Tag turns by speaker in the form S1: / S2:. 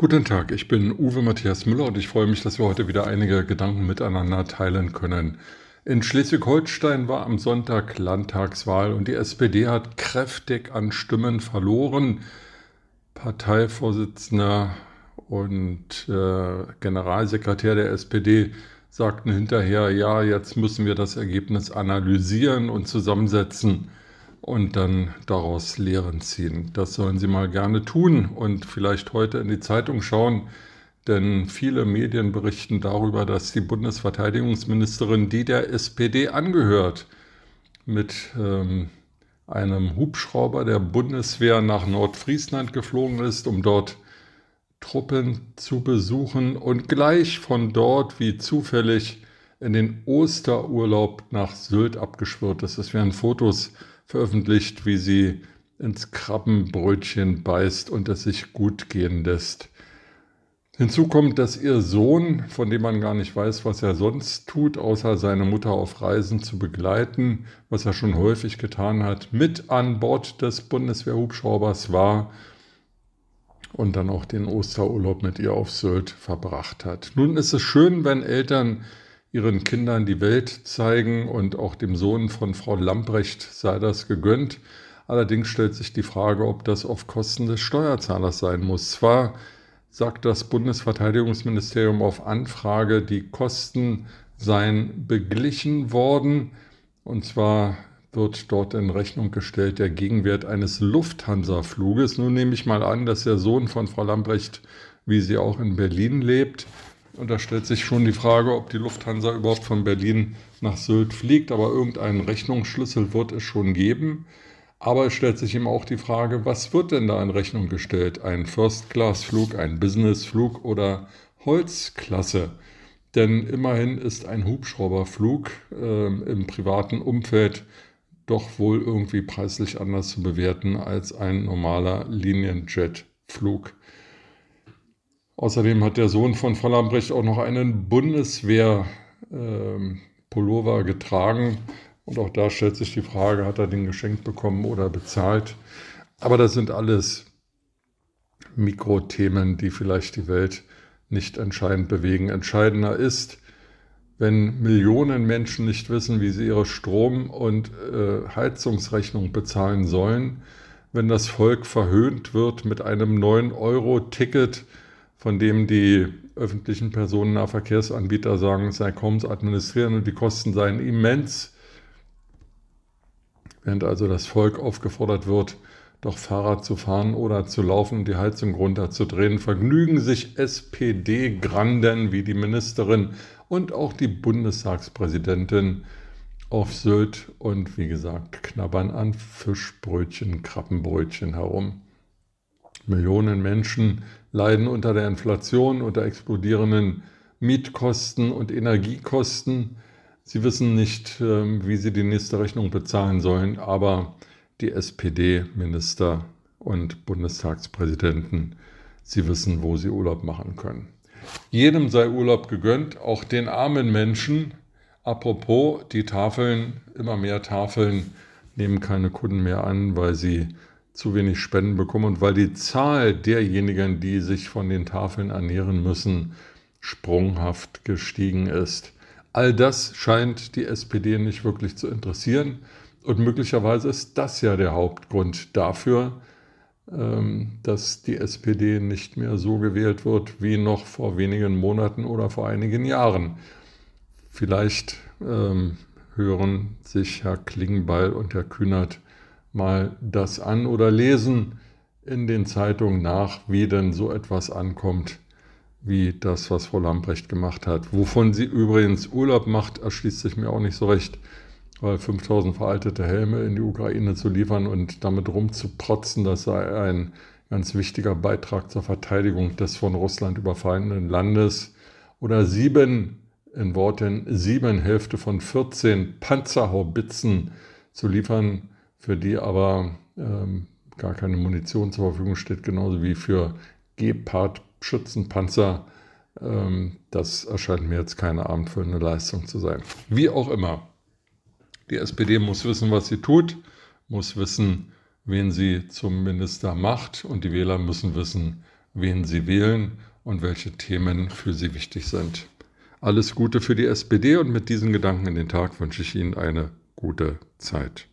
S1: Guten Tag, ich bin Uwe Matthias Müller und ich freue mich, dass wir heute wieder einige Gedanken miteinander teilen können. In Schleswig-Holstein war am Sonntag Landtagswahl und die SPD hat kräftig an Stimmen verloren. Parteivorsitzender und äh, Generalsekretär der SPD sagten hinterher, ja, jetzt müssen wir das Ergebnis analysieren und zusammensetzen und dann daraus Lehren ziehen. Das sollen Sie mal gerne tun und vielleicht heute in die Zeitung schauen, denn viele Medien berichten darüber, dass die Bundesverteidigungsministerin, die der SPD angehört, mit ähm, einem Hubschrauber der Bundeswehr nach Nordfriesland geflogen ist, um dort Truppen zu besuchen und gleich von dort wie zufällig in den Osterurlaub nach Sylt abgeschwört ist. Es werden Fotos veröffentlicht, wie sie ins Krabbenbrötchen beißt und es sich gut gehen lässt. Hinzu kommt, dass ihr Sohn, von dem man gar nicht weiß, was er sonst tut, außer seine Mutter auf Reisen zu begleiten, was er schon häufig getan hat, mit an Bord des Bundeswehrhubschraubers war und dann auch den Osterurlaub mit ihr auf Sylt verbracht hat. Nun ist es schön, wenn Eltern ihren Kindern die Welt zeigen und auch dem Sohn von Frau Lamprecht sei das gegönnt. Allerdings stellt sich die Frage, ob das auf Kosten des Steuerzahlers sein muss. Zwar sagt das Bundesverteidigungsministerium auf Anfrage, die Kosten seien beglichen worden. Und zwar wird dort in Rechnung gestellt der Gegenwert eines Lufthansa-Fluges. Nun nehme ich mal an, dass der Sohn von Frau Lambrecht, wie sie auch in Berlin lebt, und da stellt sich schon die Frage, ob die Lufthansa überhaupt von Berlin nach Sylt fliegt. Aber irgendeinen Rechnungsschlüssel wird es schon geben. Aber es stellt sich eben auch die Frage, was wird denn da in Rechnung gestellt? Ein First-Class-Flug, ein Business-Flug oder Holzklasse? Denn immerhin ist ein Hubschrauberflug äh, im privaten Umfeld doch wohl irgendwie preislich anders zu bewerten als ein normaler Linienjet-Flug. Außerdem hat der Sohn von Frau Lambrecht auch noch einen Bundeswehr-Pullover ähm, getragen. Und auch da stellt sich die Frage, hat er den geschenkt bekommen oder bezahlt? Aber das sind alles Mikrothemen, die vielleicht die Welt nicht entscheidend bewegen. Entscheidender ist, wenn Millionen Menschen nicht wissen, wie sie ihre Strom- und äh, Heizungsrechnung bezahlen sollen, wenn das Volk verhöhnt wird mit einem 9-Euro-Ticket, von dem die öffentlichen Personennahverkehrsanbieter sagen, es sei kaum zu administrieren und die Kosten seien immens. Während also das Volk aufgefordert wird, doch Fahrrad zu fahren oder zu laufen und die Heizung runterzudrehen, vergnügen sich SPD-Granden wie die Ministerin und auch die Bundestagspräsidentin auf Sylt und wie gesagt knabbern an Fischbrötchen, Krabbenbrötchen herum. Millionen Menschen leiden unter der Inflation, unter explodierenden Mietkosten und Energiekosten. Sie wissen nicht, ähm, wie sie die nächste Rechnung bezahlen sollen, aber die SPD-Minister und Bundestagspräsidenten, sie wissen, wo sie Urlaub machen können. Jedem sei Urlaub gegönnt, auch den armen Menschen. Apropos, die Tafeln, immer mehr Tafeln nehmen keine Kunden mehr an, weil sie zu wenig Spenden bekommen und weil die Zahl derjenigen, die sich von den Tafeln ernähren müssen, sprunghaft gestiegen ist. All das scheint die SPD nicht wirklich zu interessieren und möglicherweise ist das ja der Hauptgrund dafür, ähm, dass die SPD nicht mehr so gewählt wird wie noch vor wenigen Monaten oder vor einigen Jahren. Vielleicht ähm, hören sich Herr Klingbeil und Herr Kühnert mal das an oder lesen in den Zeitungen nach, wie denn so etwas ankommt, wie das, was Frau Lamprecht gemacht hat. Wovon sie übrigens Urlaub macht, erschließt sich mir auch nicht so recht, weil 5000 veraltete Helme in die Ukraine zu liefern und damit rumzuprotzen, das sei ein ganz wichtiger Beitrag zur Verteidigung des von Russland überfallenen Landes. Oder sieben, in Worten sieben Hälfte von 14 Panzerhaubitzen zu liefern, für die aber ähm, gar keine Munition zur Verfügung steht, genauso wie für Gepard-Schützenpanzer. Ähm, das erscheint mir jetzt keine abendfüllende Leistung zu sein. Wie auch immer, die SPD muss wissen, was sie tut, muss wissen, wen sie zum Minister macht und die Wähler müssen wissen, wen Sie wählen und welche Themen für Sie wichtig sind. Alles Gute für die SPD und mit diesen Gedanken in den Tag wünsche ich Ihnen eine gute Zeit.